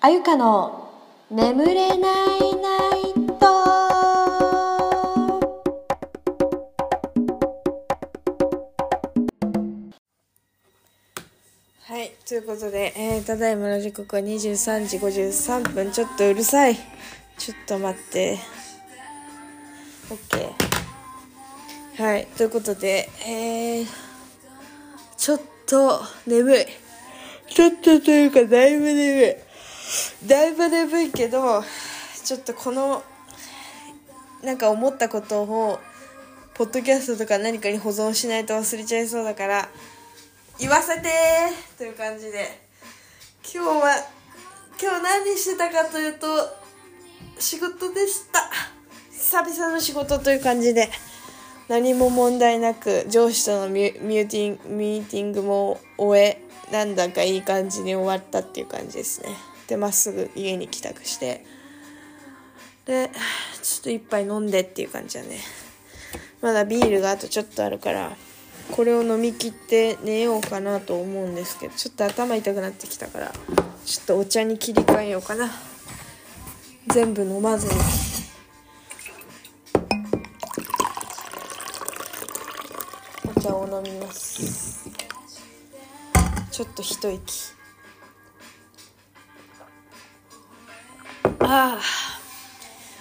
あゆかの眠れないナイト。はいということで、えー、ただいまの時刻は23時53分。ちょっとうるさい。ちょっと待って。OK はいということでえー、ちょっと眠い。ちょっとというかだいぶ眠い。だいぶ眠いけどちょっとこのなんか思ったことをポッドキャストとか何かに保存しないと忘れちゃいそうだから言わせてという感じで今日は今日何してたかというと仕事でした。久々の仕事という感じで何も問題なく上司とのミュミューティンミーティングも終えなんだかいい感じに終わったっていう感じですね。でまっすぐ家に帰宅してでちょっと一杯飲んでっていう感じだね。まだビールがあとちょっとあるからこれを飲み切って寝ようかなと思うんですけどちょっと頭痛くなってきたからちょっとお茶に切り替えようかな。全部飲まずに。お茶を飲みます。ちょっと一息。あ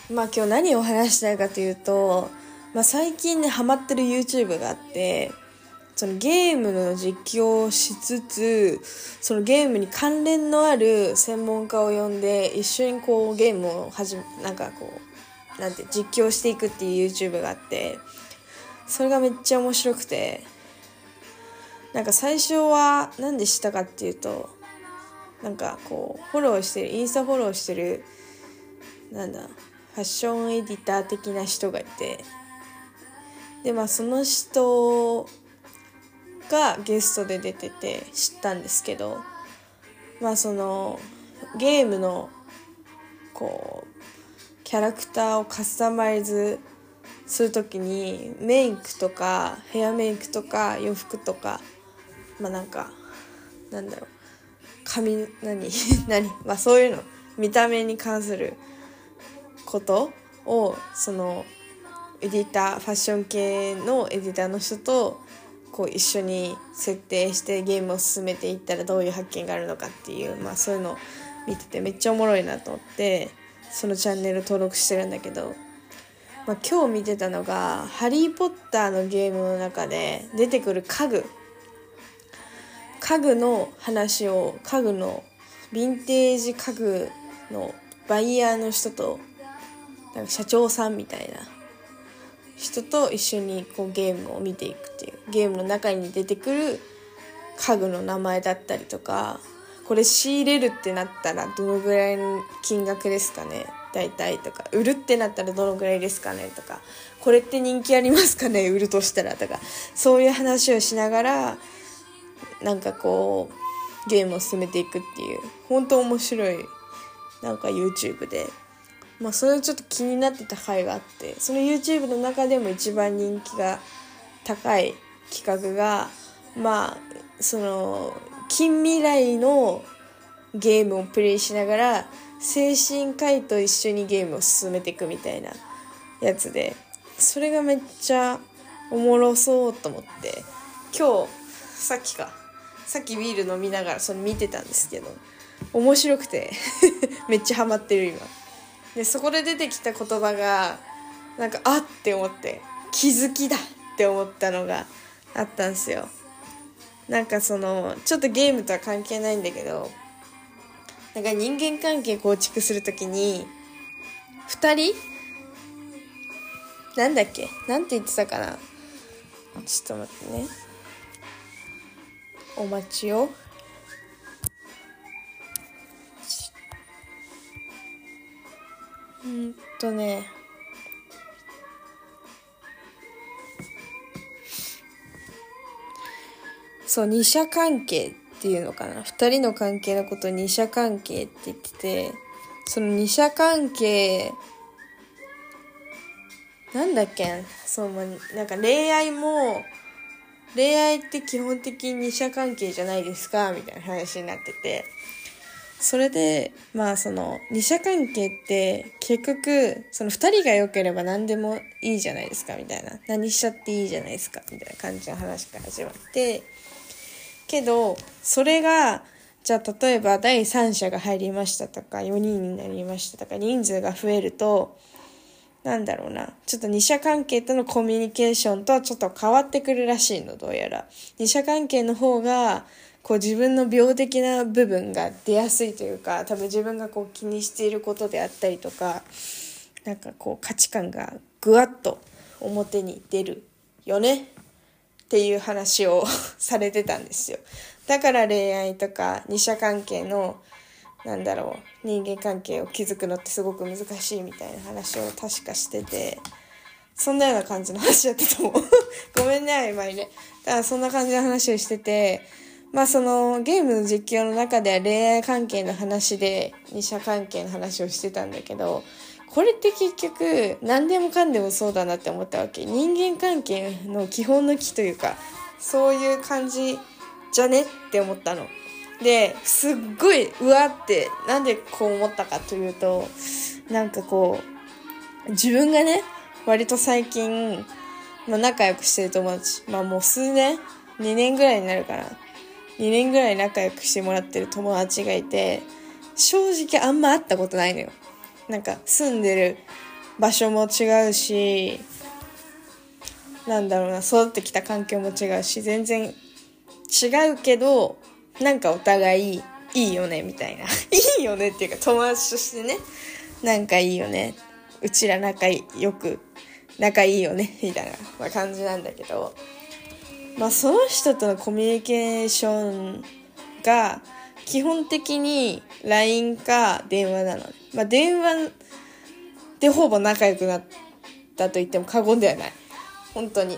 まあ今日何を話したいかというと、まあ、最近ねハマってる YouTube があってそのゲームの実況をしつつそのゲームに関連のある専門家を呼んで一緒にこうゲームをはじなんかこうなんて実況していくっていう YouTube があってそれがめっちゃ面白くてなんか最初は何でしたかっていうとなんかこうフォローしてるインスタフォローしてるなんだファッションエディター的な人がいて。でまあその人がゲストで出てて知ったんですけどまあそのゲームのこうキャラクターをカスタマイズする時にメイクとかヘアメイクとか洋服とかまあなんかなんだろう。髪何？何？まあそういうの。見た目に関することをそのエディターファッション系のエディターの人とこう一緒に設定してゲームを進めていったらどういう発見があるのかっていう、まあ、そういうのを見ててめっちゃおもろいなと思ってそのチャンネル登録してるんだけど、まあ、今日見てたのが「ハリー・ポッター」のゲームの中で出てくる家具。家具の話を家具のヴィンテージ家具のバイヤーの人となんか社長さんみたいな。人と一緒にこうゲームを見ていくっていう。ゲームの中に出てくる家具の名前だったりとか。これ仕入れるってなったらどのぐらいの金額ですかね。大体とか。売るってなったらどのぐらいですかねとか。これって人気ありますかね。売るとしたらとか。そういう話をしながらなんかこうゲームを進めていくっていう。本当面白い。なんか YouTube で。まあそれちょっと気になってた回があってその YouTube の中でも一番人気が高い企画がまあその近未来のゲームをプレイしながら精神科医と一緒にゲームを進めていくみたいなやつでそれがめっちゃおもろそうと思って今日さっきかさっきビール飲みながらそれ見てたんですけど面白くて めっちゃハマってる今。でそこで出てきた言葉がなんかあって思って気づきだって思ったのがあったんですよ。なんかそのちょっとゲームとは関係ないんだけどなんか人間関係構築するときに2人なんだっけ？なんて言ってたかな？ちょっと待ってね。お待ちを。うんとね。そう二者関係っていうのかな。二人の関係のことを二者関係って言っててその二者関係なんだっけそうなんか恋愛も恋愛って基本的に二者関係じゃないですかみたいな話になってて。それでまあその二者関係って結局その2人が良ければ何でもいいじゃないですかみたいな。何しちゃっていいじゃないですかみたいな感じの話から始まって。けどそれがじゃあ例えば第三者が入りましたとか4人になりましたとか人数が増えるとなんだろうな。ちょっと二者関係とのコミュニケーションとはちょっと変わってくるらしいのどうやら。二者関係の方がこう自分の病的な部分が出やすいというか多分自分がこう気にしていることであったりとかなんかこう価値観がぐわっと表に出るよね。っていう話を されてたんですよ。だから恋愛とか二者関係のなんだろう。人間関係を築くのってすごく難しいみたいな話を確かしててそんなような感じの話やってたもんごめんね曖昧でだからそんな感じの話をしててまあそのゲームの実況の中では恋愛関係の話で二者関係の話をしてたんだけどこれって結局何でもかんでもそうだなって思ったわけ。人間関係の基本の木というかそういう感じじゃねって思ったの。ですっごいうわってなんでこう思ったかというとなんかこう自分がね割と最近、まあ、仲良くしてる友達まあもう数年2年ぐらいになるかな2年ぐらい仲良くしてもらってる友達がいて、正直あんま会ったことないのよ。なんか住んでる場所も違うし、なんだろうな、育ってきた環境も違うし、全然違うけど、なんかお互いいいよね、みたいな。いいよねっていうか友達としてね、なんかいいよね。うちら仲良く、仲いいよね、みたいな、まあ、感じなんだけど、まあ、その人とのコミュニケーションが基本的に LINE か電話なの。まあ、電話でほぼ仲良くなったと言っても過言ではない。本当に。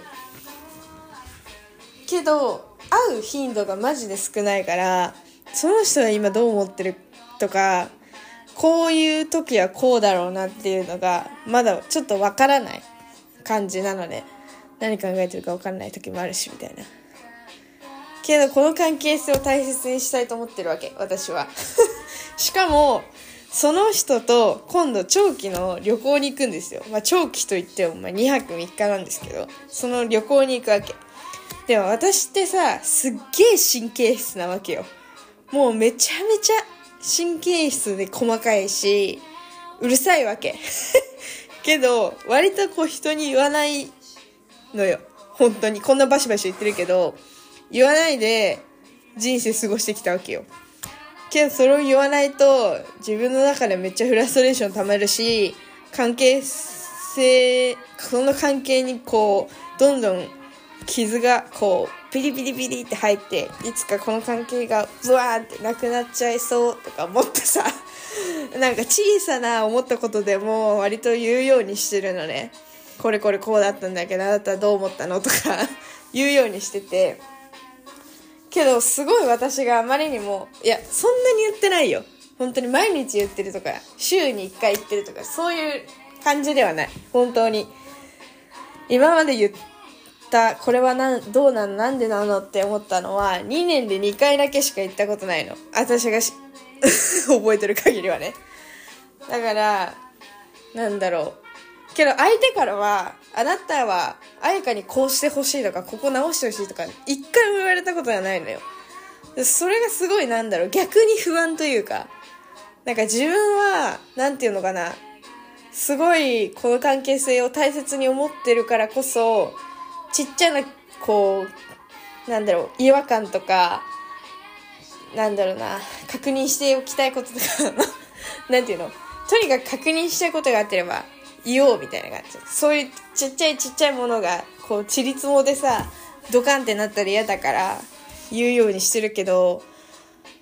けど、会う頻度がマジで少ないから、その人は今どう思ってるとか、こういう時はこうだろうなっていうのが、まだちょっとわからない感じなので、何考えてるか分かんない時もあるしみたいなけどこの関係性を大切にしたいと思ってるわけ私は しかもその人と今度長期の旅行に行くんですよ。まあ長期といってもま2泊3日なんですけど、その旅行に行くわけ。でも私ってさ、すっげえ神経質なわけよ。もうめちゃめちゃ神経質で細かいし、うるさいわけ。けど、割とこう人に言わないのよ。本当に。こんなバシバシ言ってるけど、言わないで人生過ごしてきたわけよ。けどそれを言わないと自分の中でめっちゃフラストレーション溜まるし、関係性、その関係にこう、どんどん傷がこう、ピリピリピリって入って、いつかこの関係がブワーってなくなっちゃいそうとか思ってさ、なんか小さな思ったことでも割と言うようにしてるのね。これこれこうだったんだけどあなたはどう思ったのとか 言うようにしてて。けどすごい私があまりにもいやそんなに言ってないよ。本当に毎日言ってるとか週に1回言ってるとかそういう感じではない。本当に。今まで言ったこれはなどうなのなんでなのって思ったのは2年で2回だけしか言ったことないの。私が 覚えてる限りはね。だからなんだろう。けど相手からは、あなたは、彩香にこうしてほしいとか、ここ直してほしいとか、一回も言われたことがないのよ。それがすごいなんだろう、逆に不安というか、なんか自分は、なんていうのかな、すごいこの関係性を大切に思ってるからこそ、ちっちゃな、こう、なんだろう、違和感とか、なんだろうな、確認しておきたいこととか なんていうのとにかく確認したいことがあってれば、言おうみたいな感じ。そういうちっちゃいちっちゃいものがこうちりつもでさドカンってなったら嫌だから言うようにしてるけど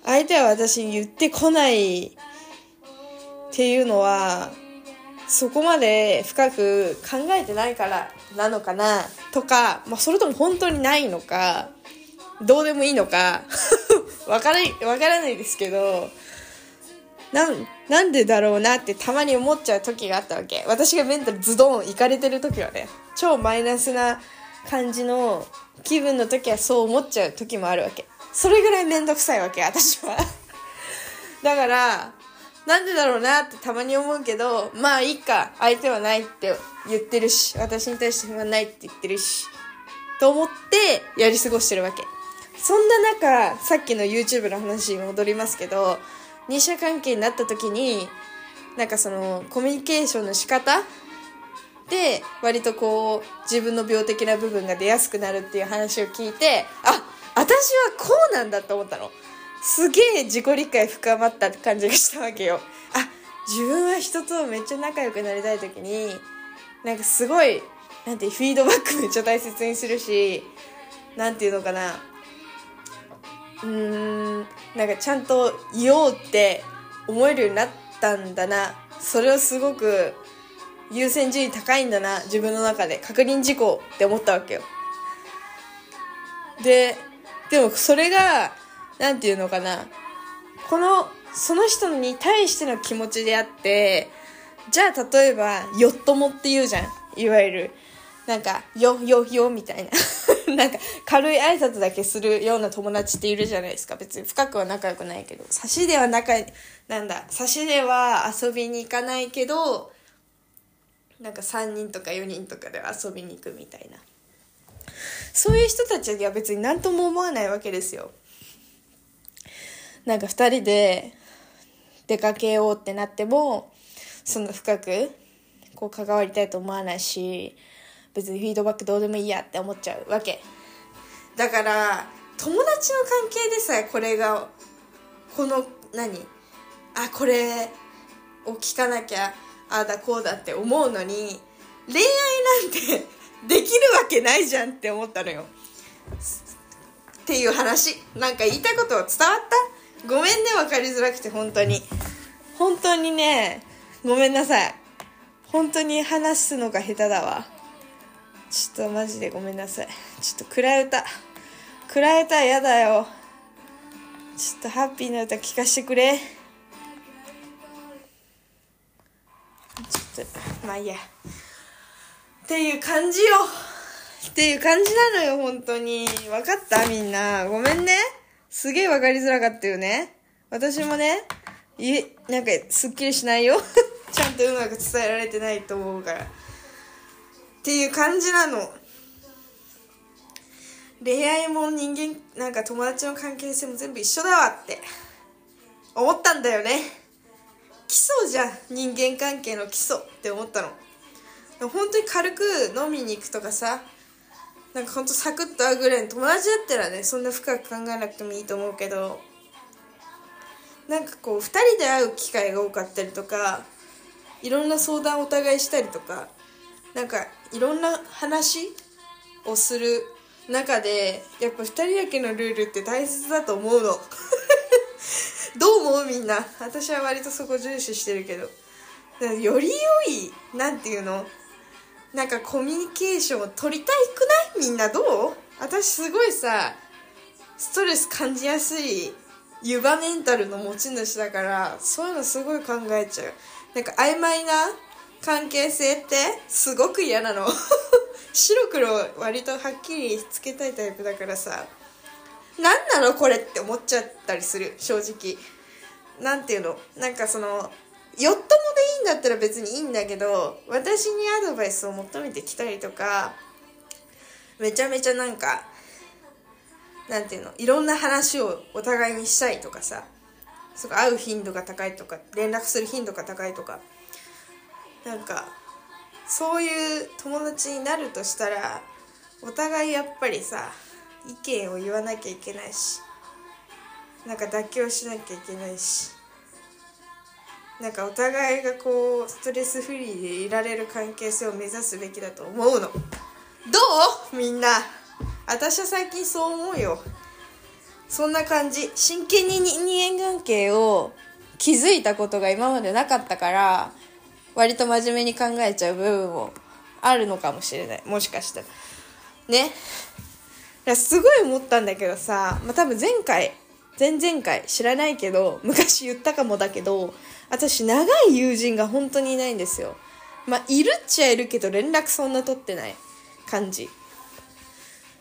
相手は私に言ってこないっていうのはそこまで深く考えてないからなのかなとか、まあ、それとも本当にないのかどうでもいいのか わからわからないですけどなん、なんでだろうなってたまに思っちゃう時があったわけ。私がメンタルズドンいかれてる時はね、超マイナスな感じの気分の時はそう思っちゃう時もあるわけ。それぐらいめんどくさいわけ、私は。だからなんでだろうなってたまに思うけどまあいいか相手はないって言ってるし私に対して不安ないって言ってるしと思ってやり過ごしてるわけ。そんな中さっきの YouTube の話に戻りますけど二者関係になった時になんかそのコミュニケーションの仕方で割とこう自分の病的な部分が出やすくなるっていう話を聞いてあ私はこうなんだと思ったの。すげえ自己理解深まったって感じがしたわけよ。あ自分は人とめっちゃ仲良くなりたい時になんかすごいなんてフィードバックめっちゃ大切にするしなんていうのかな。うーんなんかちゃんと言おうって思えるようになったんだな。それはすごく優先順位高いんだな自分の中で。確認事項って思ったわけよ。ででもそれがなんていうのかな。このその人に対しての気持ちであってじゃあ例えば「よっとも」って言うじゃん。いわゆる。なんか「よよよ」みたいな。なんか軽い挨拶だけするような友達っているじゃないですか。別に深くは仲良くないけど。差しでは仲なんだ。差しでは遊びに行かないけどなんか3人とか4人とかで遊びに行くみたいな。そういう人たちには別に何とも思わないわけですよ。なんか2人で出かけようってなってもその深くこう関わりたいと思わないし別にフィードバックどうでもいいやって思っちゃうわけ。だから友達の関係でさえこれがこの何？あこれを聞かなきゃああだこうだって思うのに恋愛なんてできるわけないじゃんって思ったのよ。っていう話。なんか言いたいこと伝わった？ごめんね分かりづらくて本当に。本当にねごめんなさい。本当に話すのが下手だわ。ちょっとマジでごめんなさい。ちょっと暗い歌。暗い歌嫌だよ。ちょっとハッピーな歌聞かせてくれ。ちょっとまあいいや。っていう感じよ。っていう感じなのよ本当に。分かった？みんな。ごめんね。すげえ分かりづらかったよね。私もねいなんかすっきりしないよ。ちゃんとうまく伝えられてないと思うから。っていう感じなの。恋愛も人間なんか友達の関係性も全部一緒だわって。思ったんだよね。基礎じゃん。人間関係の基礎って思ったの。本当に軽く飲みに行くとかさなんかほんとサクッと会うぐらいの友達だったらねそんな深く考えなくてもいいと思うけどなんかこう2人で会う機会が多かったりとかいろんな相談をお互いしたりとかなんかいろんな話をする中でやっぱ2人だけのルールって大切だと思うの。どう思うみんな？私は割とそこ重視してるけど。より良いなんていうの？なんかコミュニケーションを取りたいくない？みんなどう？私すごいさストレス感じやすいユバメンタルの持ち主だからそういうのすごい考えちゃう。なんか曖昧な関係性ってすごく嫌なの。白黒割とはっきりつけたいタイプだからさ。何なのこれって思っちゃったりする正直。なんていうの？なんかそのよっともでいいんだったら別にいいんだけど私にアドバイスを求めてきたりとかめちゃめちゃなんかなんていうのいろんな話をお互いにしたいとかさそ会う頻度が高いとか連絡する頻度が高いとかなんかそういう友達になるとしたらお互いやっぱりさ意見を言わなきゃいけないしなんか妥協しなきゃいけないしなんかお互いがこうストレスフリーでいられる関係性を目指すべきだと思うの。どう？みんな。私は最近そう思うよ。そんな感じ。真剣に人間関係を築いたことが今までなかったから割と真面目に考えちゃう部分もあるのかもしれない。もしかしたら。ね。すごい思ったんだけどさ、まあ、多分前回前々回知らないけど昔言ったかもだけど私長い友人が本当にいないんですよ。まあいるっちゃいるけど連絡そんな取ってない感じ。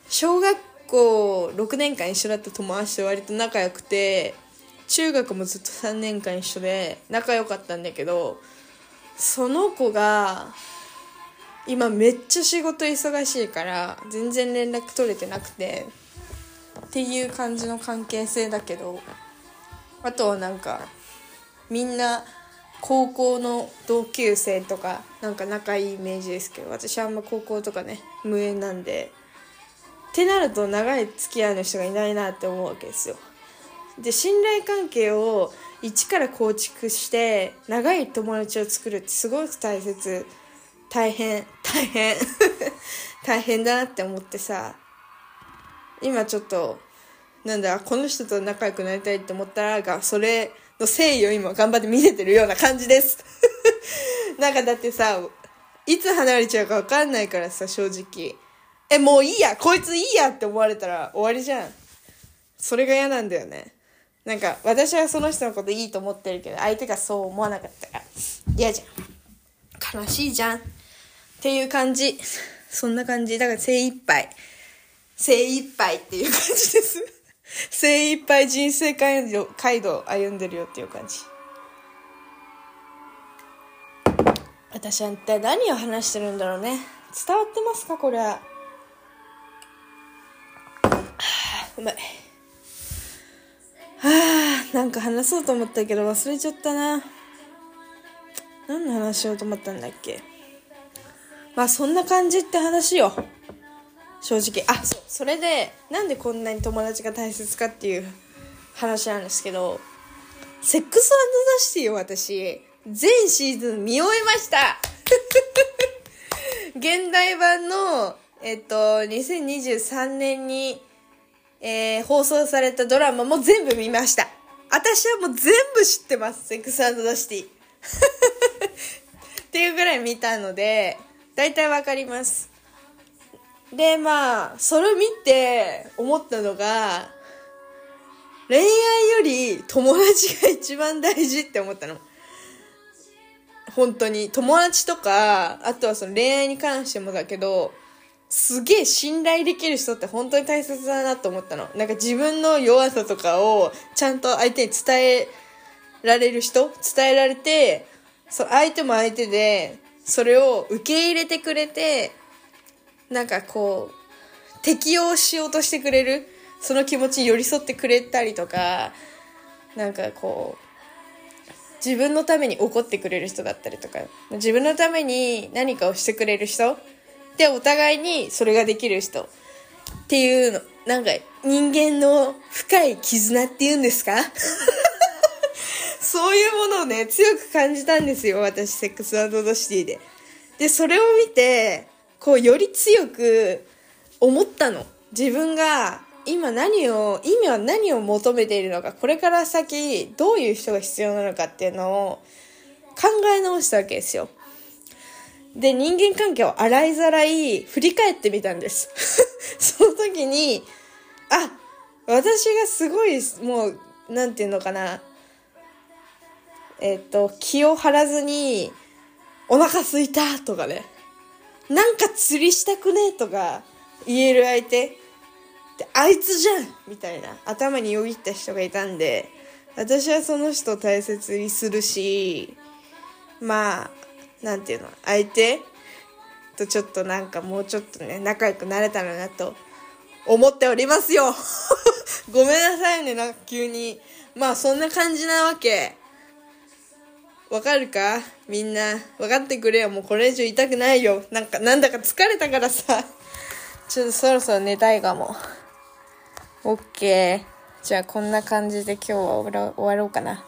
小学校6年間一緒だった友達と割と仲良くて中学もずっと3年間一緒で仲良かったんだけどその子が今めっちゃ仕事忙しいから全然連絡取れてなくてっていう感じの関係性だけどあとはなんかみんな高校の同級生とかなんか仲いいイメージですけど私あんま高校とかね無縁なんでってなると長い付き合いの人がいないなって思うわけですよ。で信頼関係を一から構築して長い友達を作るってすごく大切。大変大変。大変だなって思ってさ。今ちょっとなんだこの人と仲良くなりたいって思ったらがそれの誠意を今頑張って見せてるような感じです。なんかだってさいつ離れちゃうか分かんないからさ正直。えもういいやこいついいやって思われたら終わりじゃん。それが嫌なんだよね。なんか私はその人のこといいと思ってるけど相手がそう思わなかったら。嫌じゃん。悲しいじゃん。っていう感じ。そんな感じ。だから精一杯。精一杯っていう感じです。精一杯人生街道街道歩んでるよっていう感じ。私は一体何を話してるんだろうね。伝わってますかこれは。うまい。は あなんか話そうと思ったけど忘れちゃったな。何の話しようと思ったんだっけ。まあそんな感じって話よ。正直あそうそれでなんでこんなに友達が大切かっていう話なんですけどセックスザ・シティを私全シーズン見終えました 現代版のえっと2023年にえー、放送されたドラマも全部見ました。私はもう全部知ってます。セックスザ・シティ。っていうぐらい見たので、大体わかります。で、まあ、それを見て思ったのが、恋愛より友達が一番大事って思ったの。本当に。友達とか、あとはその恋愛に関してもだけど、すげえ信頼できる人って本当に大切だなと思ったの。なんか自分の弱さとかをちゃんと相手に伝えられる人伝えられて、そ相手も相手で、それを受け入れてくれて、なんかこう、適応しようとしてくれる、その気持ちに寄り添ってくれたりとか、なんかこう、自分のために怒ってくれる人だったりとか、自分のために何かをしてくれる人で、お互いにそれができる人っていうの、なんか人間の深い絆っていうんですか？そういうものをね、強く感じたんですよ、私、セックスドシティで。で、それを見て、こう、より強く思ったの。自分が今何を、今は何を求めているのか、これから先、どういう人が必要なのかっていうのを考え直したわけですよ。で、人間関係を洗いざらい振り返ってみたんです。その時に、あ、私がすごい、もう、なんていうのかな。えっ、と、気を張らずに、お腹すいたとかね。なんか釣りしたくねえとか言える相手。で、あいつじゃんみたいな。頭によぎった人がいたんで、私はその人を大切にするし、まあ、なんていうの相手とちょっとなんかもうちょっとね仲良くなれたらなと思っておりますよ。ごめんなさいねなんか急に。まあそんな感じなわけ。わかるか？みんな。わかってくれよ。もうこれ以上痛くないよ。なんかなんだか疲れたからさ。ちょっとそろそろ寝たいかも。オッケー。じゃあこんな感じで今日は終わろうかな。